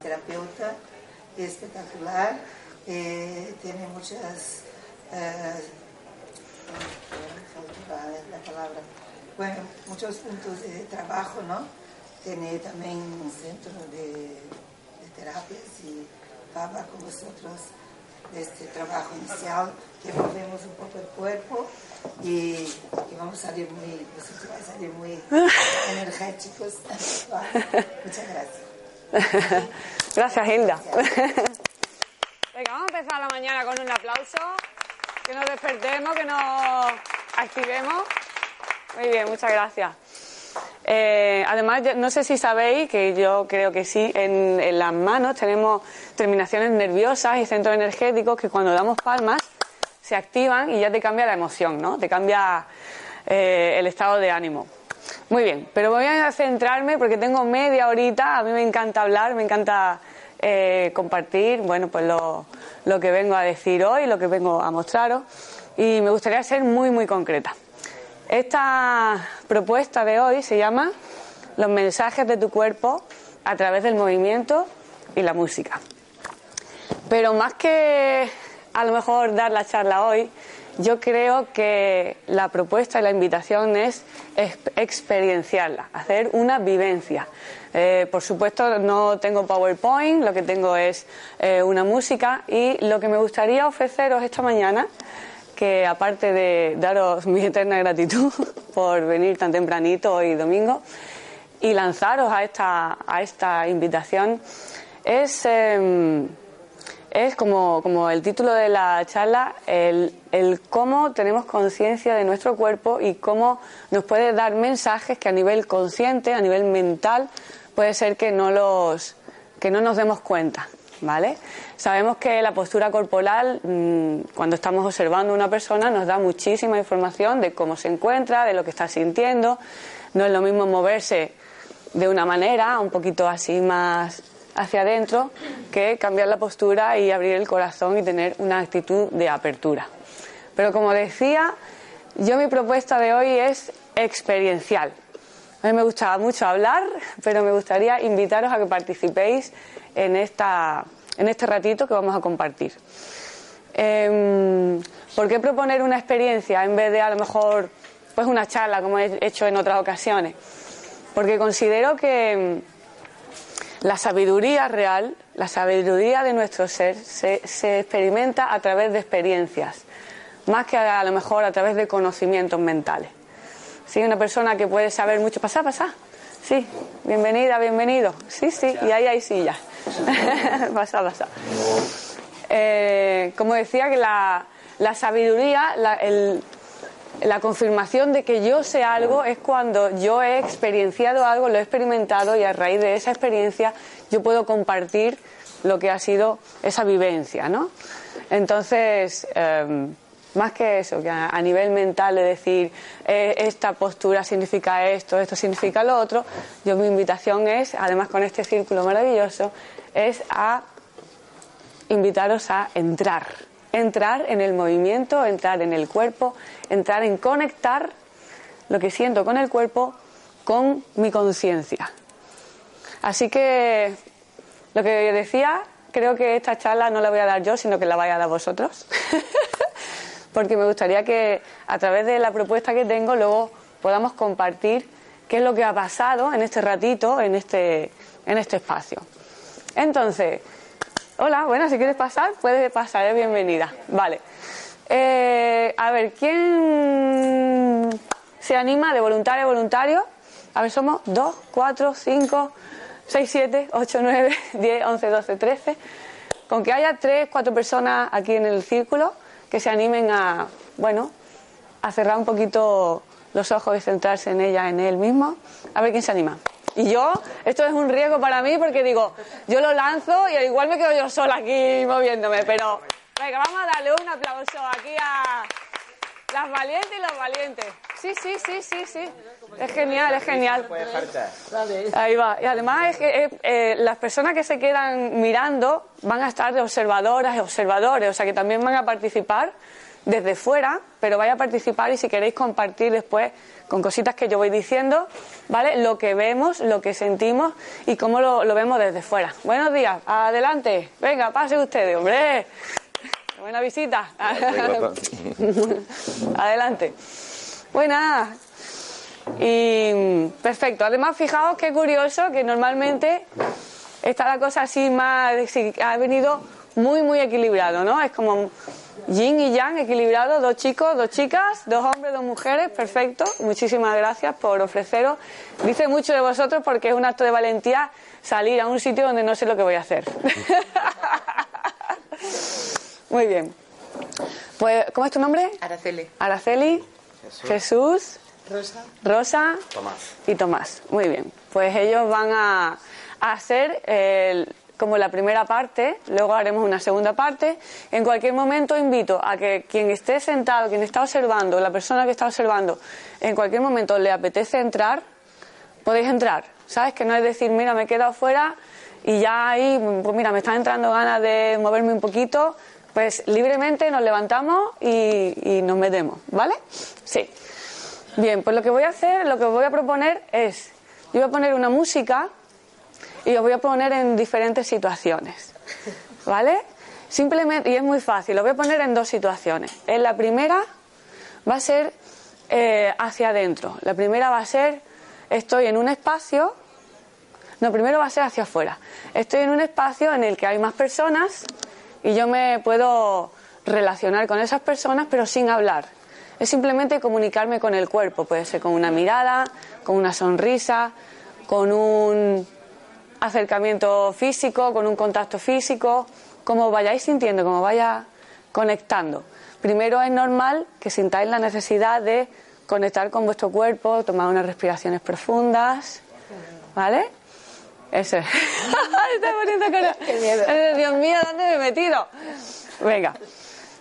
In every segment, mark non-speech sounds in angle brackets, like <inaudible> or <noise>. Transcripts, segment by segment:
Terapeuta espectacular, eh, tiene muchas... eh, la palabra. Bueno, muchos puntos de trabajo, ¿no? Tiene también un centro de, terapias y habla con vosotros de este trabajo inicial, que movemos un poco el cuerpo y, y vamos a salir muy, vosotros vais a salir muy <laughs> energéticos. Muchas gracias. <laughs> Gracias, Hilda. Venga, vamos a empezar la mañana con un aplauso. Que nos despertemos, que nos activemos. Muy bien, muchas gracias. Eh, además, no sé si sabéis, que yo creo que sí, en, en las manos tenemos terminaciones nerviosas y centros energéticos que cuando damos palmas se activan y ya te cambia la emoción, ¿no? Te cambia eh, el estado de ánimo. Muy bien, pero voy a centrarme porque tengo media horita, a mí me encanta hablar, me encanta eh, compartir, bueno, pues lo, lo que vengo a decir hoy, lo que vengo a mostraros y me gustaría ser muy, muy concreta. Esta propuesta de hoy se llama Los mensajes de tu cuerpo a través del movimiento y la música. Pero más que a lo mejor dar la charla hoy, yo creo que la propuesta y la invitación es ex- experienciarla, hacer una vivencia. Eh, por supuesto, no tengo PowerPoint, lo que tengo es eh, una música y lo que me gustaría ofreceros esta mañana, que aparte de daros mi eterna gratitud <laughs> por venir tan tempranito hoy domingo y lanzaros a esta, a esta invitación, es... em, es como, como el título de la charla, el, el cómo tenemos conciencia de nuestro cuerpo y cómo nos puede dar mensajes que a nivel consciente, a nivel mental, puede ser que no los que no nos demos cuenta, Sabemos que la postura corporal, mm, cuando estamos observando a una persona, nos da muchísima información de cómo se encuentra, de lo que está sintiendo. No es lo mismo moverse de una manera, un poquito así más hacia adentro, que cambiar la postura y abrir el corazón y tener una actitud de apertura. Pero como decía, yo mi propuesta de hoy es experiencial. A mí me gusta mucho hablar, pero me gustaría invitaros a que participéis en, esta, en este ratito que vamos a compartir. Em, ¿Por qué proponer una experiencia en vez de a lo mejor pues una charla como he hecho en otras ocasiones? Porque considero que mm, la sabiduría real, la sabiduría de nuestro ser, se, experimenta a través de experiencias, más que a, lo mejor a través de conocimientos mentales. Sí, una persona que puede saber mucho. Pasa, pasa. Sí, bienvenida, bienvenido. Sí, sí, y ahí hay sillas. <laughs> pasa, pasa. Eh, como decía, que la, la sabiduría, la, el- la confirmación de que yo sé algo es cuando yo he experienciado algo, lo he experimentado y a raíz de esa experiencia yo puedo compartir lo que ha sido esa vivencia, ¿no? Entonces, eh, más que eso, que a, nivel mental de decir eh, esta postura significa esto, esto significa lo otro, yo mi invitación es, además con este círculo maravilloso, es a invitaros a entrar, entrar en el movimiento, entrar en el cuerpo, entrar en conectar lo que siento con el cuerpo con mi conciencia. Así que lo que decía, creo que esta charla no la voy a dar yo, sino que la vais a dar vosotros. <laughs> Porque me gustaría que a través de la propuesta que tengo luego podamos compartir qué es lo que ha pasado en este ratito, en este, en este espacio. Entonces, hola, bueno, si quieres pasar, puedes pasar, es bienvenida. Vale. Eh, a ver, ¿quién se anima de voluntario a voluntario? A ver, somos 2, 4, 5, 6, 7, 8, 9, 10, 11, 12, 13. Con que haya 3, 4 personas aquí en el círculo que se animen a, bueno, a cerrar un poquito los ojos y centrarse en ella, en él mismo. A ver quién se anima. Y yo, esto es un riesgo para mí porque digo, yo lo lanzo y al igual me quedo yo sola aquí moviéndome, pero venga, vamos a darle un aplauso aquí a las valientes y los valientes. Sí, sí, sí, sí, sí. Es genial, es genial. Ahí va. Y además es que eh, eh, las personas que se quedan mirando van a estar de observadoras y observadores, o sea que también van a participar desde fuera, pero vaya a participar y si queréis compartir después con cositas que yo voy diciendo, ¿vale? Lo que vemos, lo que sentimos y cómo lo, lo vemos desde fuera. Buenos días, adelante, venga, pase ustedes, hombre. Buena visita. <laughs> adelante. Buenas. Y perfecto. Además, fijaos qué curioso que normalmente está la cosa así más. Ha venido muy, muy equilibrado, ¿no? Es como yin y yang equilibrado, dos chicos, dos chicas, dos hombres, dos mujeres, perfecto. Muchísimas gracias por ofreceros. Dice mucho de vosotros porque es un acto de valentía salir a un sitio donde no sé lo que voy a hacer. <laughs> Muy bien. Pues, ¿cómo es tu nombre? Araceli. Araceli. Jesús. Rosa. Rosa. Tomás. Y Tomás. Muy bien. Pues ellos van a, a hacer el como la primera parte, luego haremos una segunda parte. En cualquier momento invito a que quien esté sentado, quien está observando, la persona que está observando, en cualquier momento le apetece entrar, podéis entrar. ¿Sabes? Que no es decir, mira, me he quedado fuera y ya ahí, pues mira, me están entrando ganas de moverme un poquito. Pues libremente nos levantamos y, nos metemos, ¿vale? Sí. Bien, pues lo que voy a hacer, lo que voy a proponer es, yo voy a poner una música y os voy a poner en diferentes situaciones. ¿Vale? Simplemente, y es muy fácil, lo voy a poner en dos situaciones. En la primera va a ser eh, hacia adentro. La primera va a ser, estoy en un espacio, no, primero va a ser hacia afuera. Estoy en un espacio en el que hay más personas y yo me puedo relacionar con esas personas pero sin hablar. Es simplemente comunicarme con el cuerpo, puede ser con una mirada, con una sonrisa, con un acercamiento físico, con un contacto físico, como vayáis sintiendo, como vaya conectando. Primero es normal que sintáis la necesidad de conectar con vuestro cuerpo, tomar unas respiraciones profundas, ¿vale? Eso es. <laughs> Está poniendo cara. Eh, Dios mío, ¿dónde me he metido? Venga,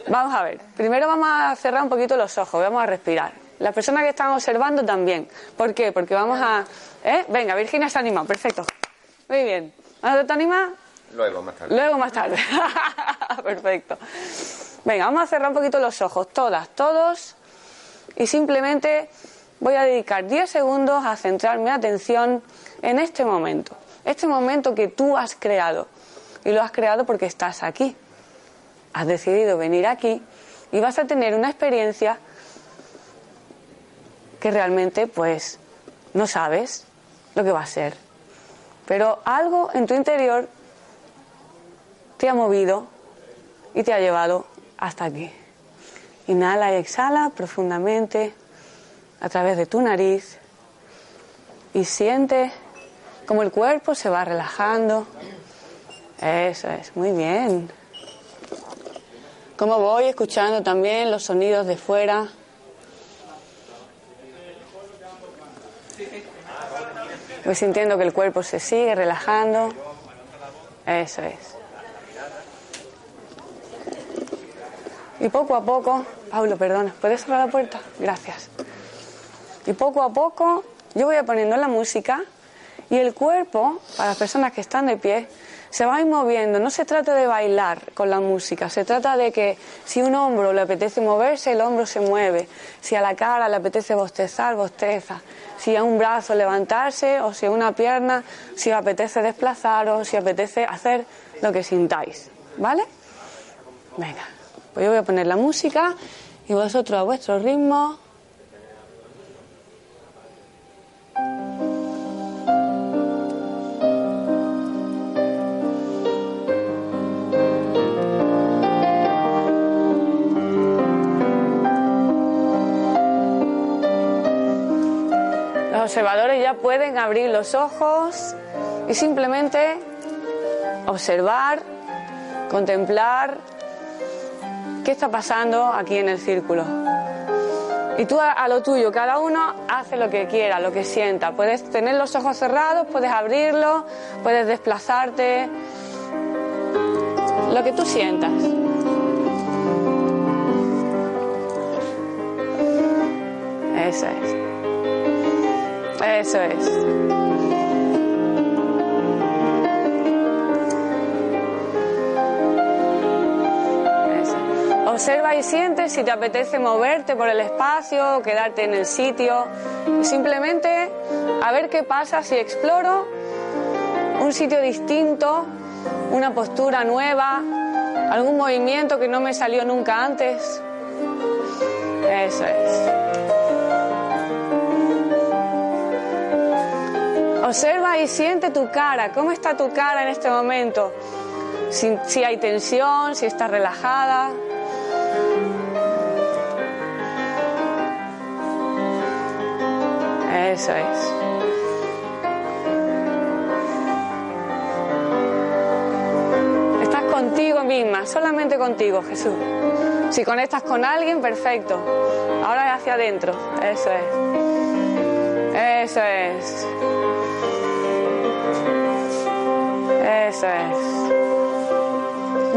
vamos a ver. Primero vamos a cerrar un poquito los ojos, vamos a respirar. Las personas que están observando también. ¿Por qué? Porque vamos a... ¿eh? Venga, Virginia se ha animado, perfecto. Muy bien. ¿Ahora te animas? Luego, más tarde. Luego más tarde. <laughs> Perfecto. Venga, vamos a cerrar un poquito los ojos, todas, todos, y simplemente voy a dedicar 10 segundos a centrar mi atención en este momento, este momento que tú has creado, y lo has creado porque estás aquí. Has decidido venir aquí y vas a tener una experiencia que realmente pues no sabes lo que va a ser. Pero algo en tu interior te ha movido y te ha llevado hasta aquí. Inhala y exhala profundamente a través de tu nariz y siente como el cuerpo se va relajando. Eso es, muy bien. Como voy escuchando también los sonidos de fuera. Voy sintiendo que el cuerpo se sigue relajando. Eso es. Y poco a poco, Pablo, perdona, ¿puedes cerrar la puerta? Gracias. Y poco a poco yo voy poniendo la música y el cuerpo, para las personas que están de pie, se va a ir moviendo. No se trata de bailar con la música, se trata de que si un hombro le apetece moverse, el hombro se mueve. Si a la cara le apetece bostezar, bosteza. Si a un brazo levantarse o si a una pierna, si os apetece desplazaros, si apetece hacer lo que sintáis. ¿Vale? Venga, pues yo voy a poner la música y vosotros a vuestro ritmo. Observadores ya pueden abrir los ojos y simplemente observar, contemplar qué está pasando aquí en el círculo. Y tú a, lo tuyo, cada uno hace lo que quiera, lo que sienta. Puedes tener los ojos cerrados, puedes abrirlos, puedes desplazarte, lo que tú sientas. Eso es. Eso es. Observa y siente si te apetece moverte por el espacio, quedarte en el sitio. Simplemente a ver qué pasa si exploro un sitio distinto, una postura nueva, algún movimiento que no me salió nunca antes. Eso es. Observa y siente tu cara. ¿Cómo está tu cara en este momento? Si, hay tensión, si está relajada. Eso es. Estás contigo misma, solamente contigo, Jesús. Si conectas con alguien, perfecto. Ahora hacia adentro. Eso es. Eso es.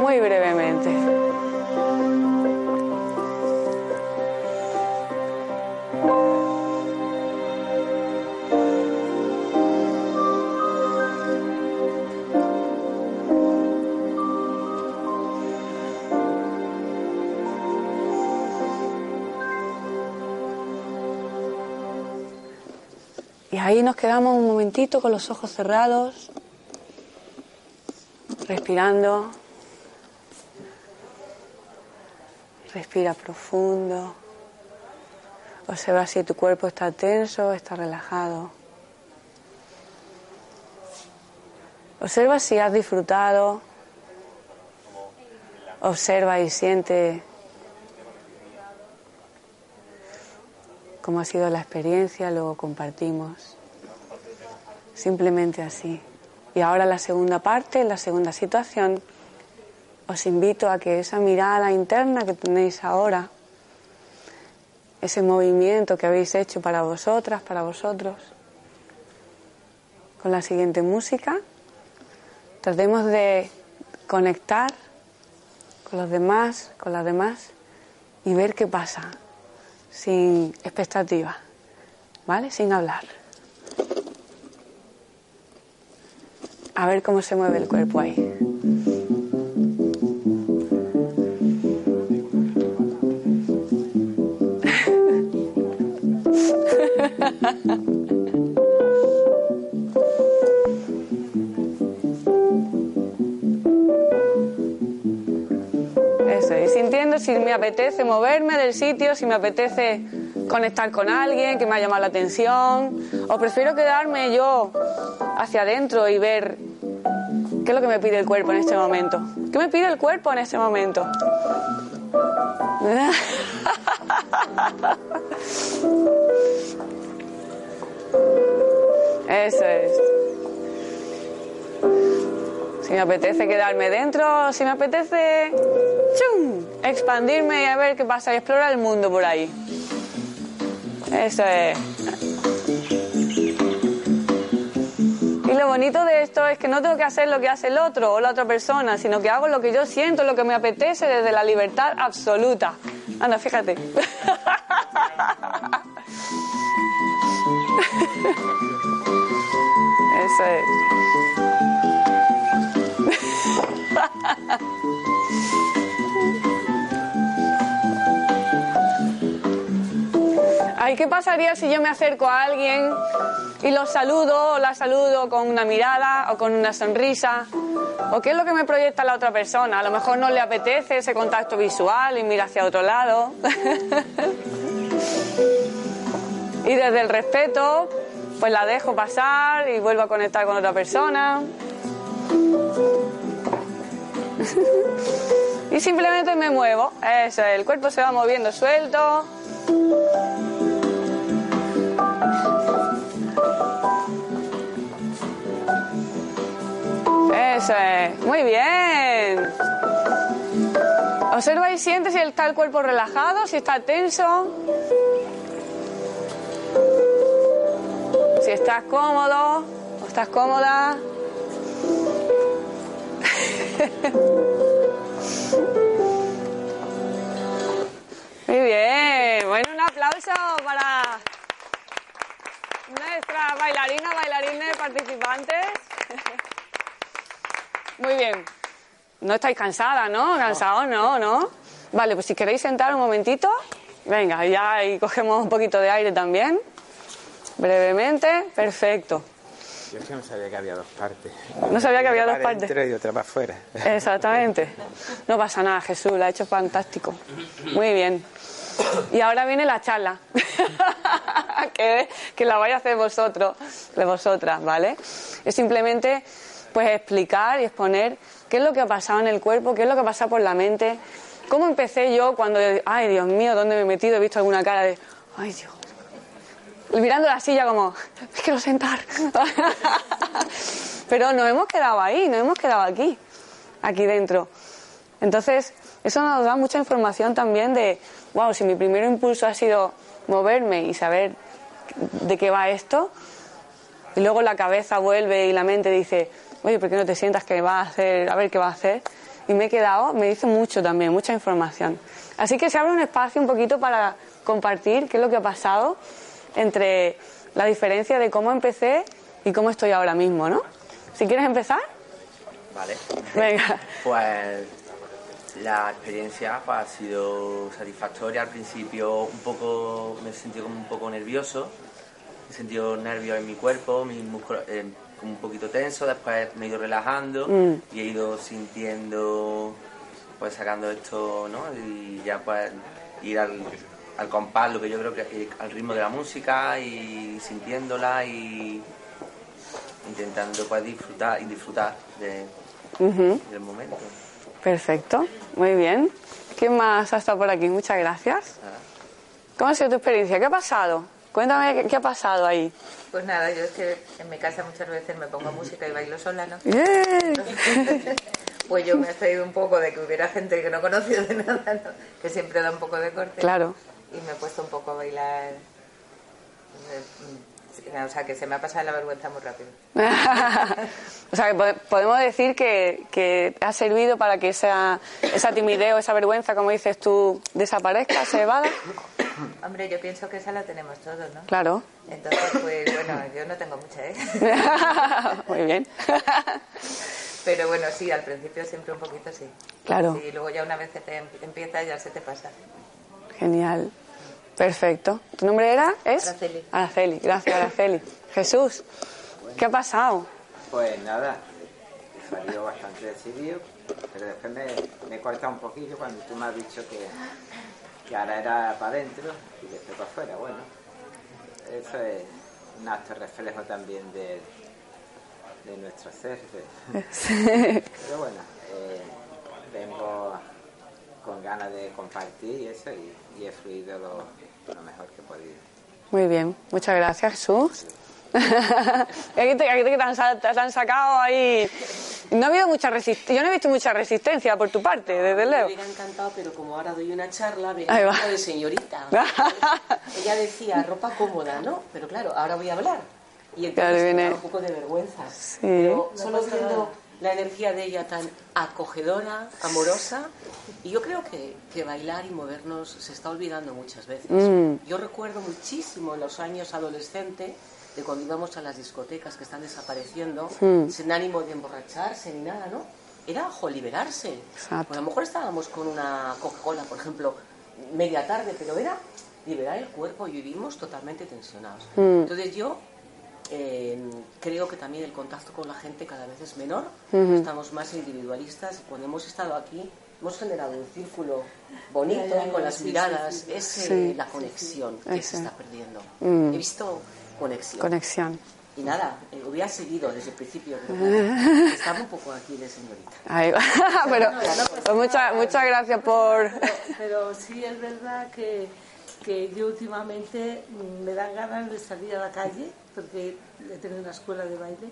Muy brevemente. Y ahí nos quedamos un momentito con los ojos cerrados, respirando. Respira profundo. Observa si tu cuerpo está tenso, está relajado. Observa si has disfrutado. Observa y siente cómo ha sido la experiencia, luego compartimos. Simplemente así. Y ahora la segunda parte, la segunda situación, os invito a que esa mirada interna que tenéis ahora, ese movimiento que habéis hecho para vosotras, para vosotros, con la siguiente música, tratemos de conectar con los demás, con las demás y ver qué pasa sin expectativa, ¿vale? Sin hablar. A ver cómo se mueve el cuerpo ahí. <laughs> sintiendo si me apetece moverme del sitio, si me apetece conectar con alguien que me ha llamado la atención, o prefiero quedarme yo hacia adentro y ver qué es lo que me pide el cuerpo en este momento. ¿Qué me pide el cuerpo en este momento? <laughs> Eso es. Si me apetece quedarme dentro, si me apetece ¡chum! expandirme y a ver qué pasa y explorar el mundo por ahí. Eso es. Lo bonito de esto es que no tengo que hacer lo que hace el otro o la otra persona, sino que hago lo que yo siento, lo que me apetece desde la libertad absoluta. Anda, fíjate. <laughs> Eso es. <laughs> Ay, ¿qué pasaría si yo me acerco a alguien y lo saludo o la saludo con una mirada o con una sonrisa? ¿O qué es lo que me proyecta la otra persona? A lo mejor no le apetece ese contacto visual y mira hacia otro lado. <laughs> y desde el respeto, pues la dejo pasar y vuelvo a conectar con otra persona. <laughs> y simplemente me muevo. El cuerpo se va moviendo suelto. Muy bien. Observa y siente si está el cuerpo relajado, si está tenso. Si estás cómodo o estás cómoda. <laughs> Muy bien. Bueno, un aplauso para nuestra bailarina, bailarines participantes. <laughs> Muy bien. No estáis cansadas, ¿no? Cansados, no, ¿no? Vale, pues si queréis sentar un momentito, venga, ya y cogemos un poquito de aire también. Brevemente, perfecto. Yo es que no sabía que había dos partes. No sabía que había Una dos partes. dentro y otra para afuera. Exactamente. No pasa nada, Jesús, lo ha hecho fantástico. Muy bien. Y ahora viene la charla. <laughs> que, que la vais a hacer vosotros, de vosotras, ¿vale? Es simplemente pues explicar y exponer qué es lo que ha pasado en el cuerpo, qué es lo que ha pasado por la mente, cómo empecé yo cuando, ay Dios mío, ¿dónde me he metido? He visto alguna cara de, ay Dios. Mirando la silla como, me quiero sentar. <laughs> Pero nos hemos quedado ahí, nos hemos quedado aquí, aquí dentro. Entonces, eso nos da mucha información también de, wow, si mi primer impulso ha sido moverme y saber de qué va esto, y luego la cabeza vuelve y la mente dice, oye, ¿por qué no te sientas que va a hacer, a ver qué va a hacer? Y me he quedado, me dice mucho también, mucha información. Así que se abre un espacio un poquito para compartir qué es lo que ha pasado entre la diferencia de cómo empecé y cómo estoy ahora mismo, ¿no? Si quieres empezar, Vale. venga. Pues la experiencia pues, ha sido satisfactoria. Al principio un poco me he sentido como un poco nervioso. He sentido nervios en mi cuerpo, mis músculos eh, como un poquito tenso. Después me he ido relajando Mm. y he ido sintiendo, pues sacando esto, ¿no? Y ya pues ir al, al compás, lo que yo creo que eh, al ritmo de la música y sintiéndola y intentando pues disfrutar y disfrutar de, del momento. Perfecto, muy bien. ¿Quién más ha estado por aquí? Muchas gracias. ¿Cómo ha sido tu experiencia? ¿Qué ha pasado? Cuéntame qué, qué ha pasado ahí. Pues nada, yo es que en mi casa muchas veces me pongo música y bailo sola, ¿no? ¡Yay! <laughs> Pues yo me he traído un poco de que hubiera gente que no conocía de nada, ¿no? Que siempre da un poco de corte. Claro. Y me he puesto un poco a bailar. O sea, que se me ha pasado la vergüenza muy rápido. <laughs> o sea, que po- podemos decir que, que ha servido para que esa, esa timidez o esa vergüenza, como dices tú, desaparezca, se evada. Hombre, yo pienso que esa la tenemos todos, ¿no? Claro. Entonces, pues bueno, yo no tengo mucha, ¿eh? <laughs> muy bien. Pero bueno, sí, al principio siempre un poquito sí. Claro. Y luego ya una vez que te em- empieza ya se te pasa. Genial. Perfecto. ¿Tu nombre era? ¿Es? Araceli. Araceli. Gracias, Araceli. <laughs> Jesús, ¿qué ha pasado? Pues nada, salió bastante decidido, pero después me, me he cortado un poquillo cuando tú me has dicho que, que ahora era para adentro y después para afuera. Bueno, eso es un acto reflejo también de, de nuestro ser. de- <laughs> Pero bueno, eh, vengo con ganas de compartir y eso y, y he fluido lo, lo mejor que he podido. Muy bien, muchas gracias, Jesús. aquí te, aquí te han, sa- te han sacado ahí. No ha habido mucha resistencia. Yo no he visto mucha resistencia por tu parte, desde Me Leo. hubiera encantado, pero como ahora doy una charla, me Ahí va. encanta de señorita. <laughs> Ella decía ropa cómoda, ¿no? Pero claro, ahora voy a hablar. Y Claro, entonces viene- me da un poco de vergüenza. Sí. Pero solo viendo la energía de ella tan acogedora, amorosa, y yo creo que, que bailar y movernos se está olvidando muchas veces. Mm. Yo recuerdo muchísimo en los años adolescentes de cuando íbamos a las discotecas que están desapareciendo, Mm. sin ánimo de emborracharse ni nada, ¿no? Era, ojo, liberarse. Exacto. Pues a lo mejor estábamos con una Coca-Cola, por ejemplo, media tarde, pero era liberar el cuerpo y vivimos totalmente tensionados. Mm. Entonces yo eh, creo que también el contacto con la gente cada vez es menor, estamos más individualistas y cuando hemos estado aquí hemos generado un círculo bonito con las miradas, es eh, Sí. la conexión que Ese. se está perdiendo. Mm. He visto conexión. Conexión. y nada, eh, hubiera seguido desde el principio, pero <laughs> estaba un poco aquí de señorita. Ahí va. <laughs> Pero pues muchas, muchas gracias por. Pero sí es verdad que, que yo últimamente me dan ganas de salir a la calle, porque he tenido una escuela de baile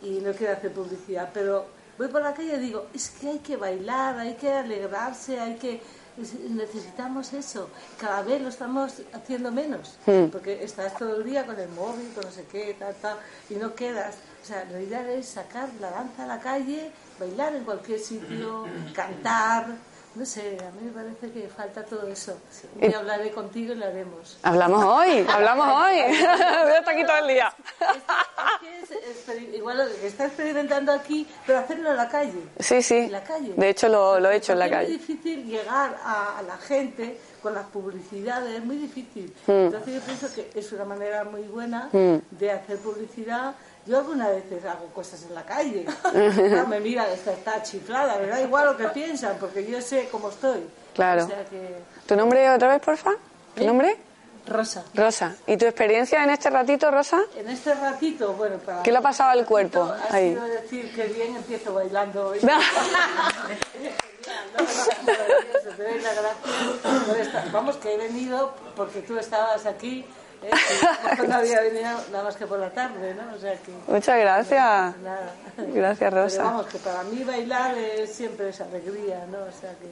y no quiero hacer publicidad, pero voy por la calle y digo, es que hay que bailar, hay que alegrarse, hay que es- necesitamos eso. Cada vez lo estamos haciendo menos, porque estás todo el día con el móvil, con no sé qué, tal, tal, y no quedas. O sea, la idea es sacar la danza a la calle, bailar en cualquier sitio, cantar, no sé, a mí me parece que falta todo eso. Y hablaré contigo y lo haremos. Hablamos hoy, hablamos <laughs> hoy. <laughs> Voy a estar aquí todo el día. Es que es experi- igual lo que está experimentando aquí, pero hacerlo en la calle. Sí, sí. En la calle. De hecho, lo, lo he hecho en la calle. Es muy difícil llegar a, a la gente con las publicidades, es muy difícil. Mm. Entonces yo pienso que es una manera muy buena de hacer publicidad. Yo algunas veces hago cosas en la calle. No, me mira, esta está chiflada, me da igual lo que piensan, porque yo sé cómo estoy. Claro. O sea que... ¿Tu nombre otra vez, porfa? ¿Tu nombre? Rosa. Rosa. ¿Y tu experiencia en este ratito, Rosa? En este ratito, bueno, para... ¿Qué le ha pasado al cuerpo? Ha Ahí. sido decir que bien empiezo bailando hoy. No. Vamos, que he venido porque tú estabas aquí. ¿Eh? No había venido nada más que por la tarde, ¿no? O sea que. Muchas gracias. Nada. Gracias, Pero Rosa. vamos, que para mí bailar es siempre esa alegría, ¿no? O sea que,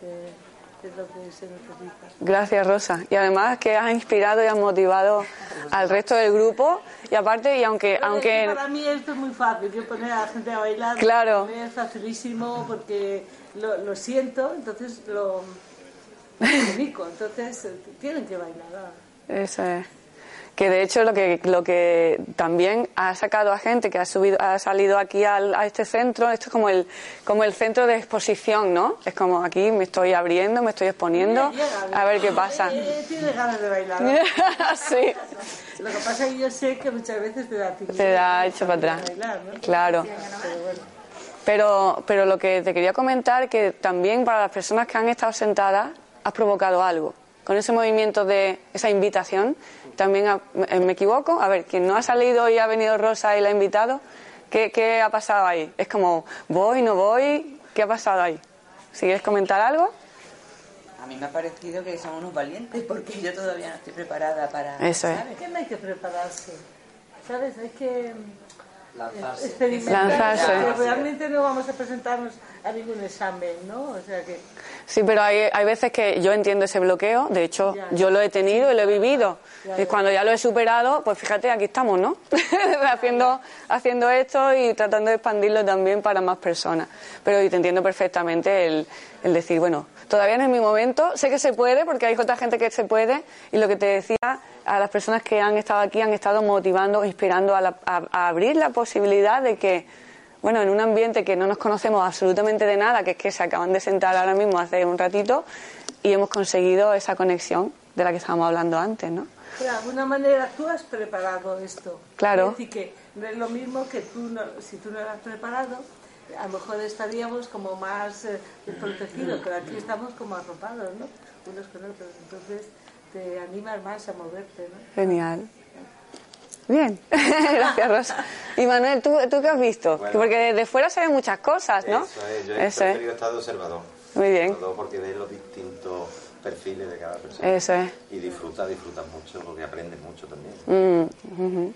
que es lo que se necesita. Gracias, Rosa. Y además que has inspirado y has motivado al resto del grupo. Y aparte, y aunque, Pero es que aunque Para mí esto es muy fácil, yo poner a la gente a bailar Claro. es facilísimo porque lo, lo siento, entonces lo, comunico, entonces eh, tienen que bailar. ¿no? Eso es. Que de hecho lo que, lo que también ha sacado a gente que ha subido, ha salido aquí al- a este centro, esto es como el, como el centro de exposición, ¿no? Es como aquí me estoy abriendo, me estoy exponiendo, Llega, a ver qué pasa. Eh, tienes ganas de bailar. <laughs> sí, Lo que pasa es que yo sé que muchas veces te da te da hecho para atrás. bailar, ¿no? Claro. Pero bueno. Pero, pero lo que te quería comentar que también para las personas que han estado sentadas has provocado algo. Con ese movimiento de esa invitación, también ha- me me equivoco. A ver, quien no ha salido y ha venido Rosa y la ha invitado, ¿qué, qué ha pasado ahí? Es como, voy, no voy, ¿qué ha pasado ahí? Si quieres comentar algo, A mí me ha parecido que son unos valientes porque yo todavía no estoy preparada para... Eso es. ¿Sabes? Que no hay que prepararse. ¿Sabes? Hay que Lanzarse. experimentar. Lanzarse. porque realmente no vamos a presentarnos a ningún examen, ¿no? O sea que. Sí, pero hay, hay veces que yo entiendo ese bloqueo, de hecho Ya. yo lo he tenido y lo he vivido. Ya, y cuando ya lo he superado, pues fíjate, aquí estamos, ¿no? <laughs> haciendo, haciendo esto y tratando de expandirlo también para más personas. Pero y te entiendo perfectamente el, el decir, bueno, todavía no es mi momento, sé que se puede porque hay otra gente que se puede y lo que te decía, a las personas que han estado aquí han estado motivando, inspirando a, la- a- a abrir la posibilidad de que bueno, en un ambiente que no nos conocemos absolutamente de nada, que es que se acaban de sentar ahora mismo hace un ratito, y hemos conseguido esa conexión de la que estábamos hablando antes, ¿no? De alguna manera tú has preparado esto. Claro. Es decir, que no es lo mismo que tú, no, si tú no lo has preparado, a lo mejor estaríamos como más eh, desprotegidos, pero aquí estamos como arropados, ¿no? Unos con otros. Entonces te animas más a moverte, ¿no? Genial. Bien, <laughs> gracias Rosa. Y Manuel, ¿tú, tú qué has visto? Bueno. Porque desde fuera se ven muchas cosas, ¿no? Eso es, yo he Eso es. preferido estar de observador. Muy bien. Sobre todo porque ves los distintos perfiles de cada persona. Eso es. Y disfrutas, disfrutas mucho porque aprendes mucho también. Mm, ujú.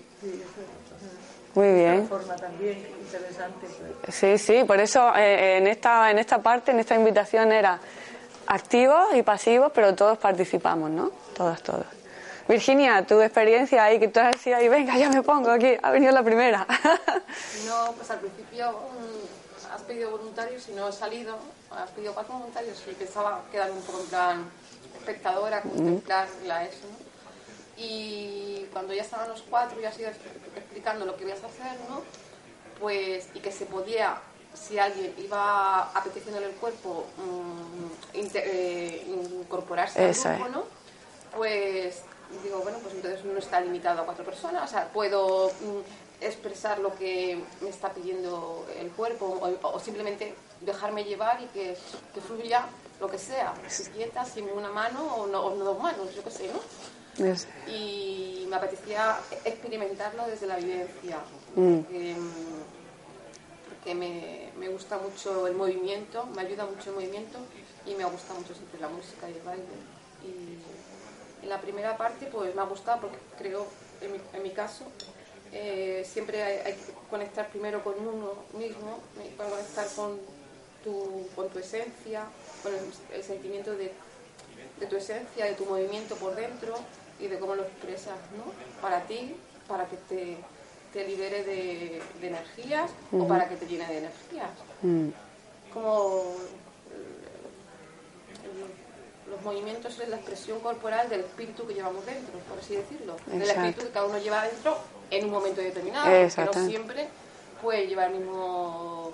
Muy bien. forma también interesante. Sí, sí, por eso eh, en, esta, en esta parte, en esta invitación era activos y pasivos, pero todos participamos, ¿no? Todos, todos. Virginia, tu experiencia ahí, que tú has decías, y venga, ya me pongo aquí, ha venido la primera. <laughs> No, pues al principio mm, has pedido voluntarios y no he salido. Has pedido cuatro voluntarios y pensaba quedarme un poco en plan espectadora, contemplar la ESO. ¿no? Y cuando ya estaban los cuatro y has ido explicando lo que ibas a hacer, ¿no? Pues, y que se podía, si alguien iba a petición del cuerpo, mm, inte- eh, incorporarse al grupo. ¿no? Pues digo, bueno, pues entonces no está limitado a cuatro personas, o sea, puedo mm, expresar lo que me está pidiendo el cuerpo o, o simplemente dejarme llevar y que, que fluya lo que sea, si quieta, sin una mano o no, o no dos manos, yo qué sé, ¿no? Y me apetecía experimentarlo desde la vivencia, Mm. porque, mm, porque me, me gusta mucho el movimiento, me ayuda mucho el movimiento y me gusta mucho siempre la música y el baile. Y en la primera parte pues me ha gustado porque creo, en mi, en mi caso, eh, siempre hay, hay que conectar primero con uno mismo, que conectar con tu, con tu esencia, con el, el sentimiento de, de tu esencia, de tu movimiento por dentro y de cómo lo expresas, ¿no? Para ti, para que te, te libere de, de energías o para que te llene de energías. Mm. Como los movimientos es la expresión corporal del espíritu que llevamos dentro, por así decirlo. Del espíritu que cada uno lleva dentro en un momento determinado, Exacto. pero siempre puede llevar el mismo,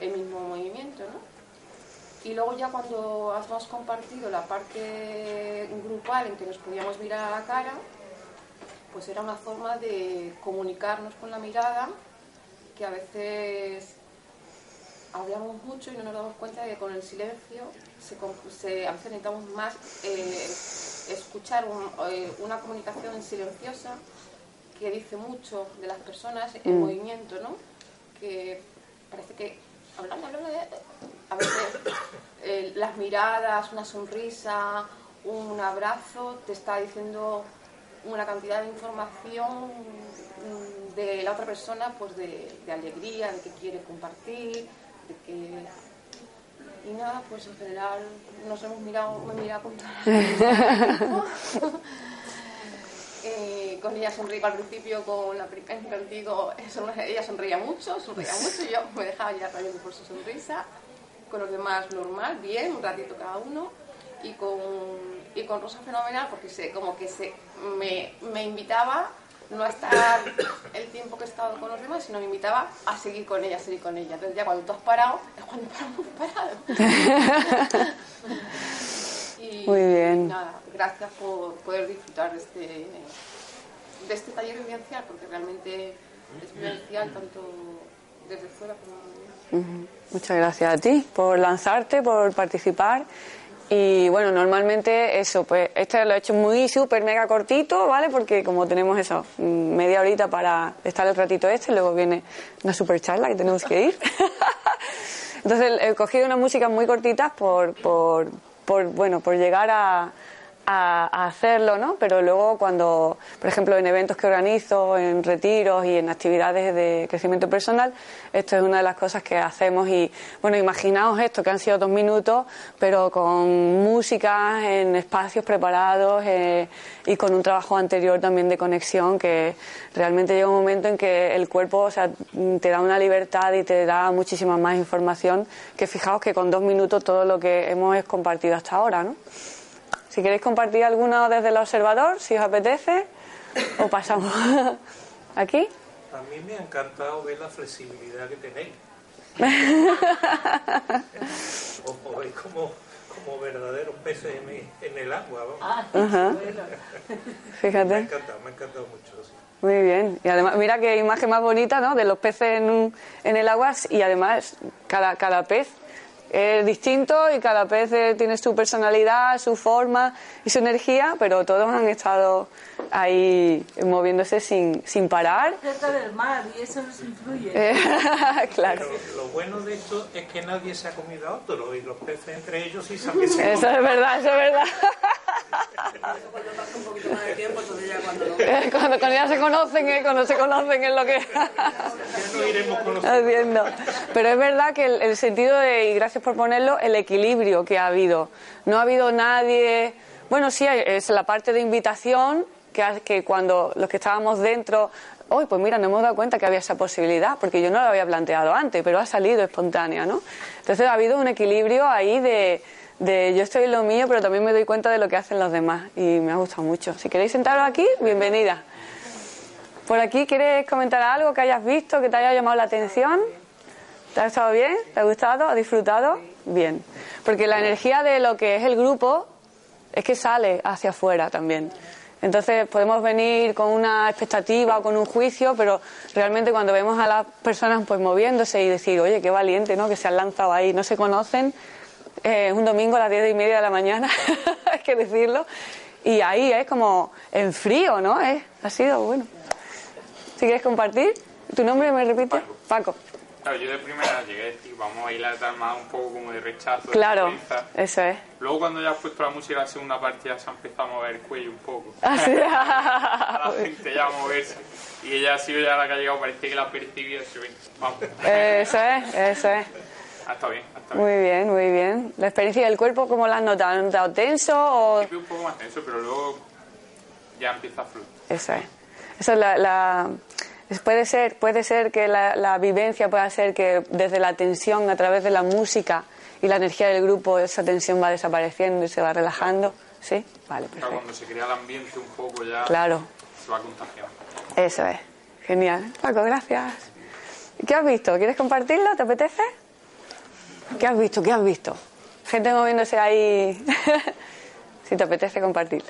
el mismo movimiento, ¿no? Y luego ya cuando hemos compartido la parte grupal en que nos podíamos mirar a la cara, pues era una forma de comunicarnos con la mirada que a veces hablamos mucho y no nos damos cuenta de que con el silencio se, a veces necesitamos más eh, escuchar un- eh, una comunicación silenciosa que dice mucho de las personas en Mm. movimiento, ¿no? Que parece que hablando, hablando de- a veces eh, las miradas, una sonrisa, un abrazo te está diciendo una cantidad de información mm, de la otra persona, pues de, de alegría, de que quiere compartir, de que y nada, pues en general nos hemos mirado, me he mirado con <laughs> Eh, con ella sonreí al principio con la primera contigo, ella sonreía mucho, sonreía mucho, yo me dejaba ya también por su sonrisa, con los demás normal, bien, un ratito cada uno, y con, y con Rosa fenomenal, porque se, como que se me, me invitaba no a estar el tiempo que he estado con los demás, sino me invitaba a seguir con ella, a seguir con ella. Entonces ya cuando tú has parado, es cuando paramos parado. <laughs> y Muy bien. nada, gracias por poder disfrutar de este, de este taller vivencial, porque realmente es vivencial tanto desde fuera como. Muchas gracias a ti por lanzarte, por participar. Y bueno, normalmente eso, pues este lo he hecho muy súper mega cortito, ¿vale? Porque como tenemos eso, media horita para estar el ratito este, luego viene una super charla que tenemos que ir. <laughs> Entonces he cogido unas músicas muy cortitas por, por, por, bueno, por llegar a, a, hacerlo, ¿no? Pero luego cuando, por ejemplo, en eventos que organizo, en retiros y en actividades de crecimiento personal, esto es una de las cosas que hacemos y, bueno, imaginaos esto, que han sido dos minutos, pero con música en espacios preparados eh, y con un trabajo anterior también de conexión que realmente llega un momento en que el cuerpo, o sea, te da una libertad y te da muchísima más información que fijaos que con dos minutos todo lo que hemos compartido hasta ahora, ¿no? Si queréis compartir alguno desde el observador, si os apetece, o pasamos <laughs> aquí. A mí me ha encantado ver la flexibilidad que tenéis. <laughs> Os movéis como, como verdaderos peces en, en el agua. vamos. Ajá. Me ha Fíjate. encantado, me ha encantado mucho. sí. Muy bien. Y además, mira qué imagen más bonita, ¿no? De los peces en, un- en el agua y además cada, cada pez es distinto y cada pez eh, tiene su personalidad, su forma y su energía, pero todos han estado ahí moviéndose sin, sin parar. cerca del mar y eso nos influye. Eh, <laughs> claro. Pero lo bueno de esto es que nadie se ha comido a otro y los peces entre ellos sí se Eso es verdad, eso es verdad. <laughs> Cuando pasa un poquito más de tiempo, entonces ya cuando lo Cuando, cuando ya se conocen, ¿eh? cuando se conocen es lo que Ya no iremos. <laughs> Pero es verdad que el, el sentido de, y gracias por ponerlo, el equilibrio que ha habido. No ha habido nadie. Bueno, sí, es la parte de invitación que, que cuando los que estábamos dentro. Hoy, pues mira, nos hemos dado cuenta que había esa posibilidad, porque yo no lo había planteado antes, pero ha salido espontánea, ¿no? Entonces ha habido un equilibrio ahí de, de yo estoy en lo mío, pero también me doy cuenta de lo que hacen los demás y me ha gustado mucho. Si queréis sentaros aquí, bienvenida. Por aquí, ¿quieres comentar algo que hayas visto, que te haya llamado la atención? ¿Te ha estado bien? ¿Te ha gustado? ¿Has disfrutado? Bien. Porque la energía de lo que es el grupo es que sale hacia afuera también. Entonces podemos venir con una expectativa o con un juicio, pero realmente cuando vemos a las personas pues moviéndose y decir, oye, qué valiente, ¿no? Que se han lanzado ahí, no se conocen, eh, un domingo a las diez y media de la mañana, <laughs> hay que decirlo, y ahí es como en frío, ¿no? Eh, ha sido bueno. Si quieres compartir, ¿tu nombre me repite? Paco. Claro, yo de primera llegué y vamos a bailar más un poco como de rechazo, de Claro, vergüenza. eso es. Luego cuando ya has puesto la música, la segunda parte ya se ha empezado a mover el cuello un poco. Ah, sí. <laughs> a la gente ya a moverse. Y ella ha sido ya la que ha llegado, parece que la ha percibido. así, Vamos. Eso es, eso es. Ha estado bien, estado bien. Muy bien, muy bien. ¿La experiencia del cuerpo cómo la has notado? ¿Has notado tenso o...? Un poco más tenso, pero luego ya empieza a fluir. Eso es. Eso es la, la- puede ser, puede ser que la, la vivencia pueda ser que desde la tensión, a través de la música y la energía del grupo, esa tensión va desapareciendo y se va relajando. ¿Sí? Vale, perfecto. cuando se crea el ambiente un poco ya Claro. se va contagiando. Eso es. Genial. Paco, gracias. ¿Qué has visto? ¿Quieres compartirlo? ¿Te apetece? ¿Qué has visto? ¿Qué has visto? Gente moviéndose ahí. <laughs> si te apetece compartirlo.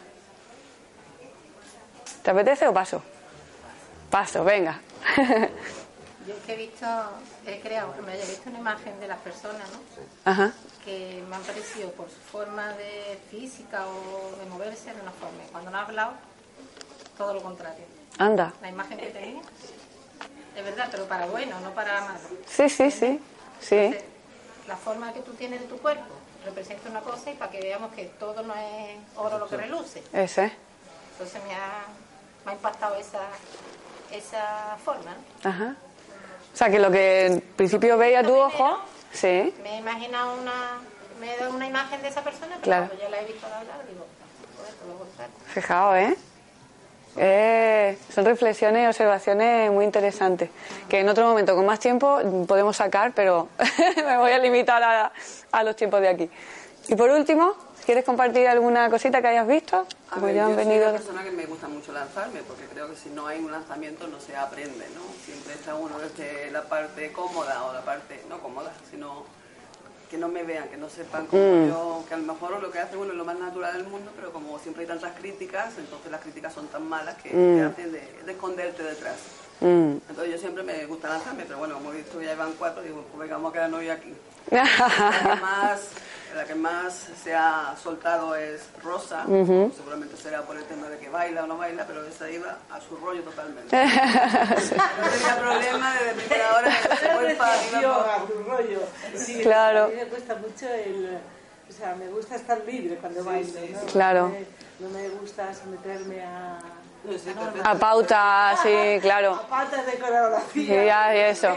¿Te apetece o paso? Paso, venga. <laughs> Yo es que he visto, he creado, me he visto una imagen de las personas, ¿no? Ajá. Que me han parecido por su forma de física o de moverse de una forma. Cuando no ha hablado, todo lo contrario. Anda. La imagen que tenía, es verdad, pero para bueno, no para malo. Sí, sí, sí. Sí. La forma que tú tienes de tu cuerpo representa una cosa y para que veamos que todo no es oro lo que reluce. Ese. Entonces me ha, me ha impactado esa, esa forma. ¿no? Ajá. O sea, que lo que en principio veía tu ojo. Sí. Me he imaginado una, me he dado una imagen de esa persona, pero Claro. cuando ya la he visto hablar, digo, todo lo contrario. Fijaos, ¿eh? Eh, son reflexiones y observaciones muy interesantes que en otro momento con más tiempo podemos sacar, pero <laughs> me voy a limitar a, a los tiempos de aquí. Y por último, ¿quieres compartir alguna cosita que hayas visto? Como ver, ya yo han soy venido. una persona que me gusta mucho lanzarme, porque creo que si no hay un lanzamiento no se aprende, ¿no? Siempre está uno desde la parte cómoda o la parte no cómoda, sino que no me vean, que no sepan cómo Mm. yo, que a lo mejor lo que hace uno es lo más natural del mundo, pero como siempre hay tantas críticas, entonces las críticas son tan malas que Mm. te hacen de, de esconderte detrás. Mm. Entonces yo siempre me gusta lanzarme, pero bueno, como he visto ya van cuatro, digo, pues venga, vamos a quedarnos hoy aquí. <laughs> La que más, la que más se ha soltado es Rosa, seguramente será por el tema de que baila o no baila, pero esa iba a su rollo totalmente. <laughs> No tenía problema desde primera hora, se arriba, Yo para- a un rollo. Sí, Claro. A mí me cuesta mucho el. O sea, me gusta estar libre cuando bailo. ¿no? Claro. No me, no me gusta someterme a. A pauta, sí, claro. A patas de coreografía. Sí, ya, y eso.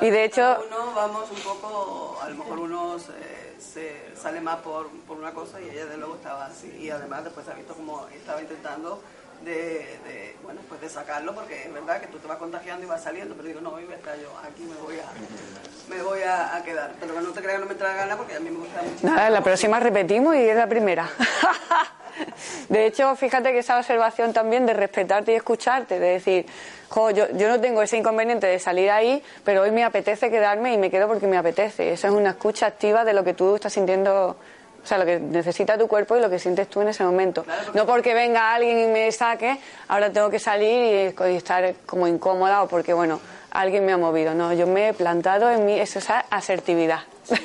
Y de hecho- uno vamos un poco, a lo mejor uno se, se sale más por, por una cosa y ella de luego estaba así. Y además después ha visto como estaba intentando de, bueno, pues de sacarlo porque es verdad que tú te vas contagiando y vas saliendo, pero digo, no, hoy voy a yo, aquí me voy a, me voy a, a quedar. Pero no te creas que no me entra gana porque a mí me gusta mucho. Nada, la próxima repetimos y es la primera. <laughs> De hecho, fíjate que esa observación también de respetarte y escucharte, de decir, jo, yo, yo no tengo ese inconveniente de salir ahí, pero hoy me apetece quedarme y me quedo porque me apetece. Eso es una escucha activa de lo que tú estás sintiendo, o sea, lo que necesita tu cuerpo y lo que sientes tú en ese momento. No porque venga alguien y me saque, ahora tengo que salir y, y estar como incómoda o porque, bueno, alguien me ha movido. No, yo me he plantado en mí, eso es asertividad. <laughs> Hoy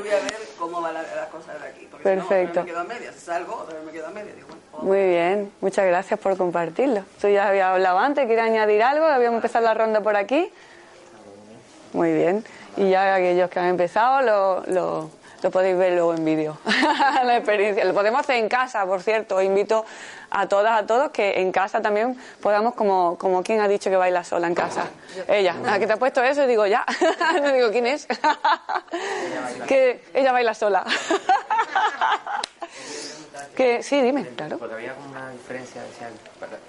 voy a ver cómo va la, la cosa de aquí. Porque no, Perfecto. me quedo a medias. Salgo, me quedo a medias. Digo, bueno, Muy bien, muchas gracias por compartirlo. Tú ya habías hablado antes, ¿quieres añadir algo? Habíamos empezado la ronda por aquí. Muy bien. Y ya aquellos que han empezado lo, lo, lo podéis ver luego en vídeo. <laughs> la experiencia. Lo podemos hacer en casa, por cierto. Os invito a todas, a todos, que en casa también podamos, como, como quien ha dicho que baila sola en casa. Ella. ¿A que te ha puesto eso? Digo, ya. <laughs> no digo, ¿quién es? <laughs> que ella baila sola. que sí, dime, claro. Había una diferencia, decían,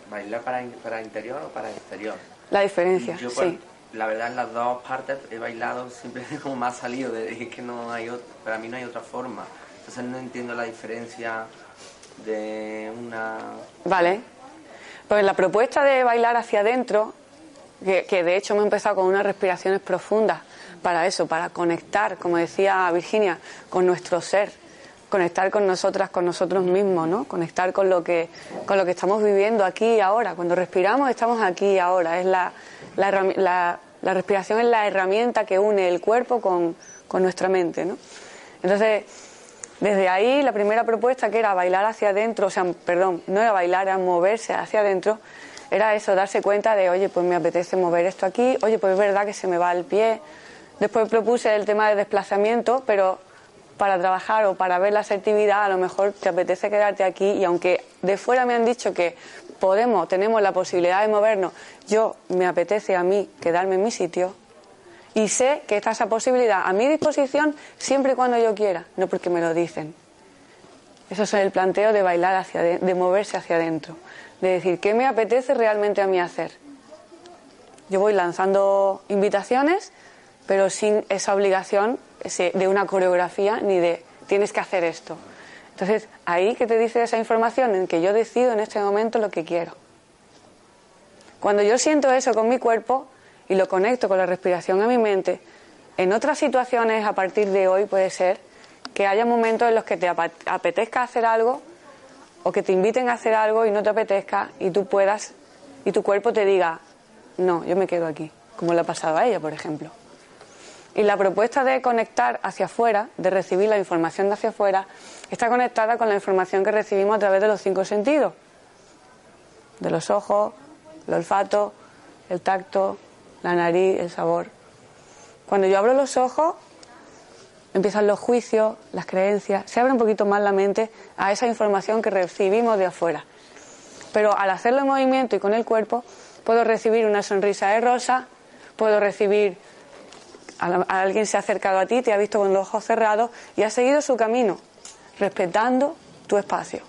bailar para, para interior o para exterior. La diferencia, Yo, sí. La verdad, en las dos partes he bailado siempre <laughs> como más salido, es que no hay ot- para mí no hay otra forma. Entonces no entiendo la diferencia de una... Vale. Pues la propuesta de bailar hacia adentro, que, que de hecho hemos empezado con unas respiraciones profundas para eso, para conectar, como decía Virginia, con nuestro ser, conectar con nosotras, con nosotros mismos, ¿no? Conectar con lo que, con lo que estamos viviendo aquí y ahora. Cuando respiramos estamos aquí y ahora. Es la, la, respiración es la herramienta que une el cuerpo con, con nuestra mente, ¿no? Entonces, desde ahí, la primera propuesta que era bailar hacia adentro, o sea, perdón, no era bailar, era moverse hacia adentro, era eso, darse cuenta de, oye, pues me apetece mover esto aquí, oye, pues es verdad que se me va el pie. Después propuse el tema de desplazamiento, pero para trabajar o para ver la asertividad, a lo mejor te apetece quedarte aquí y aunque de fuera me han dicho que podemos, tenemos la posibilidad de movernos, yo me apetece a mí quedarme en mi sitio, y sé que está esa posibilidad a mi disposición siempre y cuando yo quiera, no porque me lo dicen. Eso es el planteo de bailar hacia de, de moverse hacia adentro, de decir qué me apetece realmente a mí hacer. Yo voy lanzando invitaciones pero sin esa obligación de una coreografía ni de tienes que hacer esto. Entonces, ahí que te dice esa información en que yo decido en este momento lo que quiero. Cuando yo siento eso con mi cuerpo y lo conecto con la respiración a mi mente, en otras situaciones a partir de hoy puede ser que haya momentos en los que te apetezca hacer algo o que te inviten a hacer algo y no te apetezca y tú puedas y tu cuerpo te diga, no, yo me quedo aquí, como le ha pasado a ella, por ejemplo. Y la propuesta de conectar hacia afuera, de recibir la información de hacia afuera, está conectada con la información que recibimos a través de los cinco sentidos. De los ojos, el olfato, el tacto, la nariz, el sabor. Cuando yo abro los ojos, empiezan los juicios, las creencias, se abre un poquito más la mente a esa información que recibimos de afuera. Pero al hacerlo en movimiento y con el cuerpo, puedo recibir una sonrisa de rosa, puedo recibir alguien se ha acercado a ti, te ha visto con los ojos cerrados y ha seguido su camino, respetando tu espacio.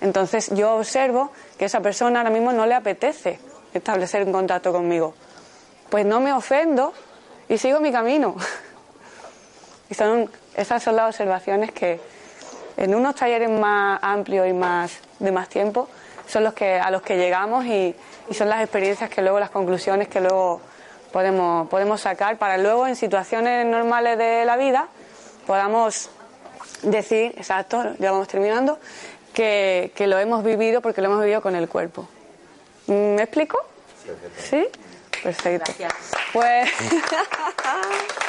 Entonces yo observo que esa persona ahora mismo no le apetece establecer un contacto conmigo. Pues no me ofendo y sigo mi camino. <laughs> Y son, esas son las observaciones que en unos talleres más amplios y más de más tiempo son los que a los que llegamos y, y son las experiencias que luego las conclusiones que luego podemos podemos sacar para luego en situaciones normales de la vida podamos decir exacto ya vamos terminando que, que lo hemos vivido porque lo hemos vivido con el cuerpo. ¿me explico? sí perfecto. Pues <laughs>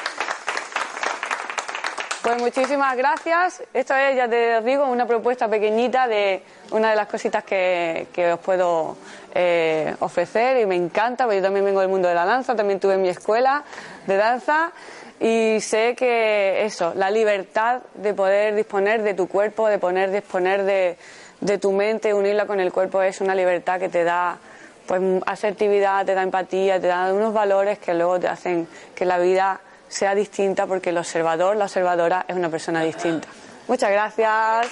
Pues muchísimas gracias. Esto es, ya te digo, una propuesta pequeñita de una de las cositas que, que os puedo eh, ofrecer y me encanta, porque yo también vengo del mundo de la danza, también tuve mi escuela de danza y sé que eso, la libertad de poder disponer de tu cuerpo, de poder disponer de, de tu mente, unirla con el cuerpo, es una libertad que te da pues asertividad, te da empatía, te da unos valores que luego te hacen que la vida sea distinta porque el observador, la observadora es una persona distinta. Muchas gracias.